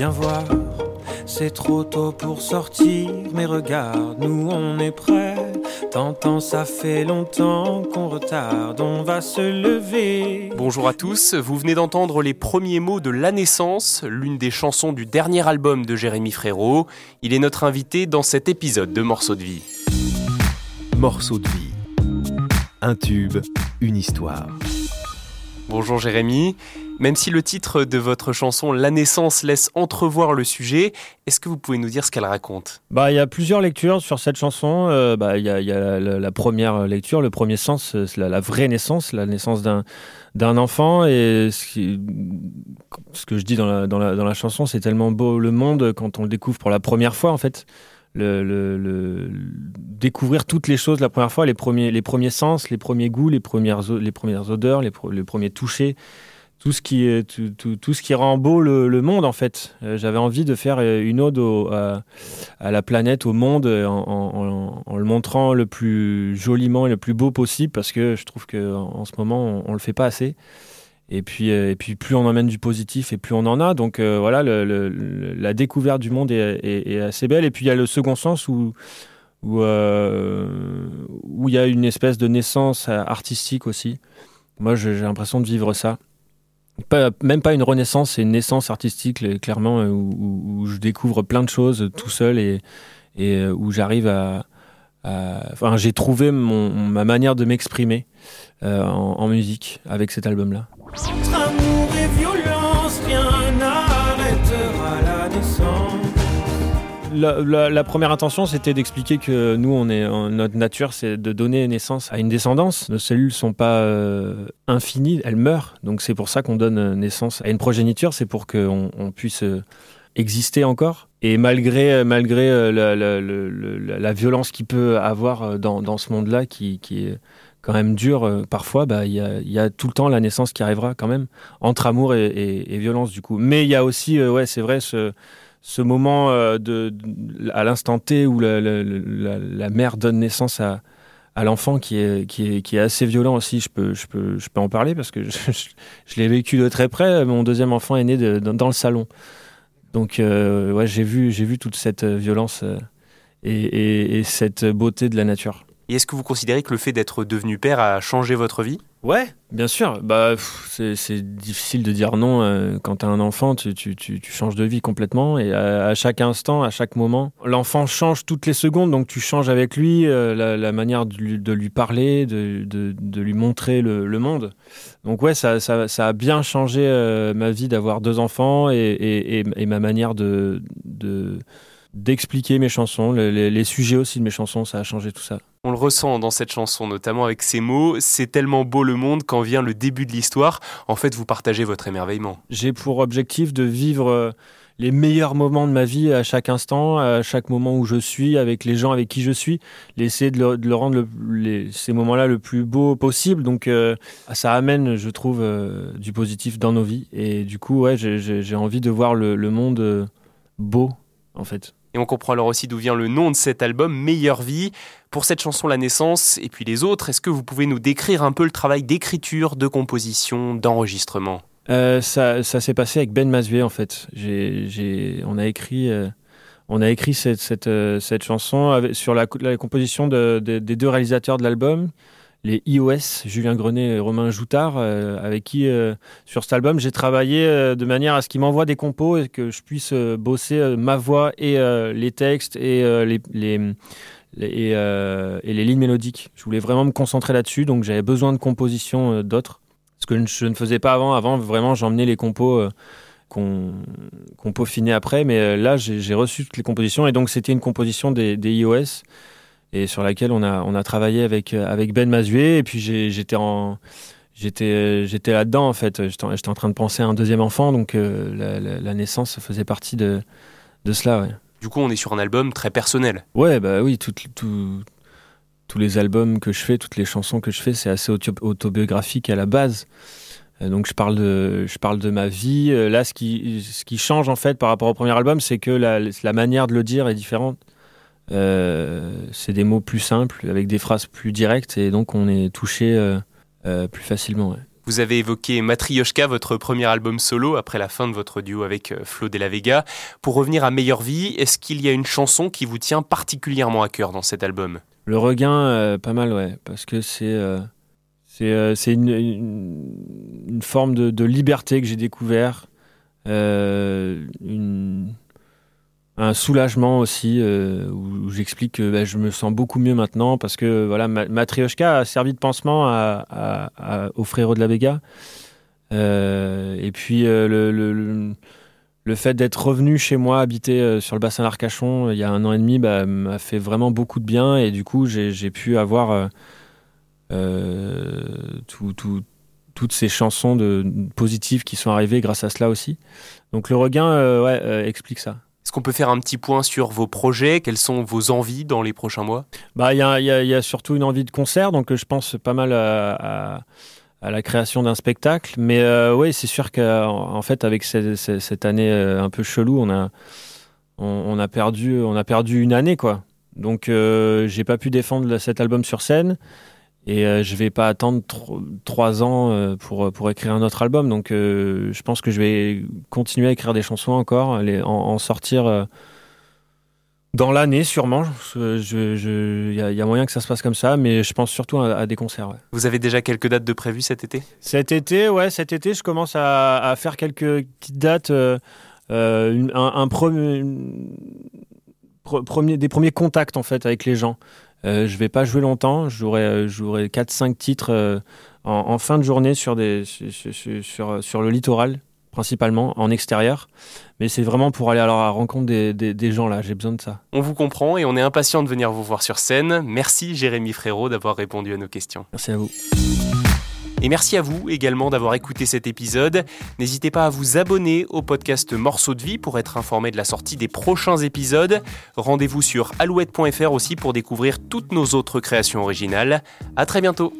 Viens voir, c'est trop tôt pour sortir, mais regarde, nous on est prêts. T'entends, ça fait longtemps qu'on retarde, on va se lever. Bonjour à tous, vous venez d'entendre les premiers mots de La Naissance, l'une des chansons du dernier album de Jérémy Frérot. Il est notre invité dans cet épisode de Morceaux de vie. Morceaux de vie. Un tube, une histoire. Bonjour Jérémy. Même si le titre de votre chanson La naissance laisse entrevoir le sujet, est-ce que vous pouvez nous dire ce qu'elle raconte? Bah, il y a plusieurs lectures sur cette chanson. Euh, bah, il y a, y a la, première lecture, le premier sens, c'est la, vraie naissance, la naissance d'un d'un enfant. Et ce, qui, ce, que je dis dans la, dans la chanson, c'est tellement beau le monde quand on le découvre pour la première fois, en fait. Le, découvrir toutes les choses la première fois, les premiers, les premiers sens, les premiers goûts, les premières, les premières odeurs, les, premiers touchés tout ce qui tout, tout, tout, ce qui rend beau le, monde en fait. Euh, J'avais envie de faire une ode au, à, la planète, au monde, en, en, le montrant le plus joliment et le plus beau possible parce que je trouve que en, ce moment on, on, le fait pas assez. Et puis, euh, et puis plus on emmène du positif et plus on en a. Donc euh, voilà, la découverte du monde est, assez belle. Et puis il y a le second sens où où euh, il y a une espèce de naissance artistique aussi. Moi, j'ai l'impression de vivre ça. Pas, même pas une renaissance, c'est une naissance artistique, clairement, où, je découvre plein de choses tout seul et, où j'arrive à, Enfin, j'ai trouvé ma manière de m'exprimer en, musique avec cet album-là. Amour et violence, rien n'arrêtera la naissance. La, la, la, première intention, c'était d'expliquer que nous, on est, notre nature, c'est de donner naissance à une descendance. Nos cellules sont pas euh, infinies, elles meurent. Donc c'est pour ça qu'on donne naissance à une progéniture, c'est pour qu'on on puisse euh, exister encore. Et malgré, malgré euh, la, violence qu'il peut avoir dans, dans ce monde-là, qui, qui, est quand même dur parfois, il bah, y, a, y, a, tout le temps la naissance qui arrivera quand même, entre amour et, violence du coup. Mais il y a aussi, ouais, c'est vrai, ce moment euh, à l'instant T où la, mère donne naissance à, l'enfant qui est, assez violent aussi. Je peux, je peux, je peux en parler parce que je, l'ai vécu de très près. Mon deuxième enfant est né dans, le salon. Donc, euh, ouais, j'ai vu, vu toute cette violence euh, et cette beauté de la nature. Et est-ce que vous considérez que le fait d'être devenu père a changé votre vie? Ouais, bien sûr. Bah, c'est difficile de dire non. Euh, quand tu as un enfant, tu, tu, tu, changes de vie complètement. Et à, chaque instant, à chaque moment, l'enfant change toutes les secondes. Donc tu changes avec lui euh, la, manière de lui, parler, de, de, lui montrer le, le, monde. Donc ouais, ça, ça, ça a bien changé euh, ma vie d'avoir deux enfants et, et, et, ma manière de... de d'expliquer mes chansons, les, sujets aussi de mes chansons, ça a changé tout ça. On le ressent dans cette chanson, notamment avec ces mots. C'est tellement beau le monde quand vient le début de l'histoire. En fait, vous partagez votre émerveillement. J'ai pour objectif de vivre les meilleurs moments de ma vie à chaque instant, à chaque moment où je suis, avec les gens avec qui je suis, essayer de de rendre le, les, ces moments-là le plus beau possible. Donc euh, ça amène, je trouve, euh, du positif dans nos vies. Et du coup, ouais, j'ai envie de voir le, monde euh, beau, en fait. Et on comprend alors aussi d'où vient le nom de cet album, Meilleure Vie. Pour cette chanson La Naissance et puis les autres, est-ce que vous pouvez nous décrire un peu le travail d'écriture, de composition, d'enregistrement? Euh, Ça, ça s'est passé avec Ben Masvier en fait. On a écrit, euh, on a écrit cette, cette, euh, chanson avec, sur la, composition de, des deux réalisateurs de l'album les iOS, Julien Grenet et Romain Joutard, euh, avec qui, euh, sur cet album, j'ai travaillé euh, de manière à ce qu'ils m'envoient des compos et que je puisse bosser ma voix et les textes et les, lignes mélodiques. Je voulais vraiment me concentrer là-dessus, donc j'avais besoin de compositions d'autres, ce que je ne faisais pas avant. Avant, vraiment, j'emmenais les compos qu'on qu peaufinait après, mais là, j'ai reçu toutes les compositions et donc c'était une composition des iOS et sur laquelle on a, on a travaillé avec, avec Ben Mazuet. Et puis j'étais en. J'étais, j'étais là-dedans en fait. J'étais, j'étais en train de penser à un deuxième enfant, donc euh, la, la, la, naissance faisait partie de, de cela. Ouais. Du coup, on est sur un album très personnel. Ouais, bah oui, tout, tout, tous les albums que je fais, toutes les chansons que je fais, c'est assez autobiographique à la base. Euh, donc je parle de, je parle de ma vie. Euh, là, ce qui, ce qui change en fait par rapport au premier album, c'est que la, la manière de le dire est différente. Euh, c'est des mots plus simples, avec des phrases plus directes, et donc on est touché euh, euh, plus facilement. Ouais. Vous avez évoqué Matryoshka, votre premier album solo, après la fin de votre duo avec Flo de la Vega. Pour revenir à Meilleure Vie, est-ce qu'il y a une chanson qui vous tient particulièrement à cœur dans cet album? Le regain, euh, pas mal, ouais, parce que c'est euh, c'est une, une, forme de, de liberté que j'ai découvert, une un soulagement aussi euh, où, j'explique que bah, je me sens beaucoup mieux maintenant parce que voilà Matryoshka a servi de pansement à, frérots de la Vega. Euh, et puis euh, le, le, fait d'être revenu chez moi habiter sur le bassin d'Arcachon il y a un an et demi bah, m'a fait vraiment beaucoup de bien et du coup j'ai pu avoir toutes ces chansons positives qui sont arrivées grâce à cela aussi. Donc le regain ouais, explique ça est-ce qu'on peut faire un petit point sur vos projets? Quelles sont vos envies dans les prochains mois? Bah, il y, y, a surtout une envie de concert, donc je pense pas mal à, la création d'un spectacle. Mais euh, oui, c'est sûr qu'en en fait, avec cette, cette, année euh, un peu chelou, on a, on, a perdu, on a perdu une année, quoi. Donc, euh, j'ai pas pu défendre cet album sur scène. Et euh, je vais pas attendre trois ans euh, pour, pour écrire un autre album. Donc euh, je pense que je vais continuer à écrire des chansons encore, les, en, sortir dans l'année sûrement. Il je, y, a, y, a moyen que ça se passe comme ça, mais je pense surtout à, des concerts. Vous avez déjà quelques dates de prévues cet été? Cet été, ouais, cet été, je commence à, à faire quelques petites dates. un, un premier, premier, des premiers contacts en fait avec les gens. Euh, je vais pas jouer longtemps, j'aurai euh, 4-5 titres euh, en, fin de journée sur, des, sur, sur, le littoral, principalement, en extérieur. Mais c'est vraiment pour aller à la rencontre des, des, des gens là, j'ai besoin de ça. On vous comprend et on est impatient de venir vous voir sur scène. Merci Jérémy Frérot d'avoir répondu à nos questions. Merci à vous. Et merci à vous également d'avoir écouté cet épisode. N'hésitez pas à vous abonner au podcast Morceaux de vie pour être informé de la sortie des prochains épisodes. Rendez-vous sur alouette.fr aussi pour découvrir toutes nos autres créations originales. À très bientôt.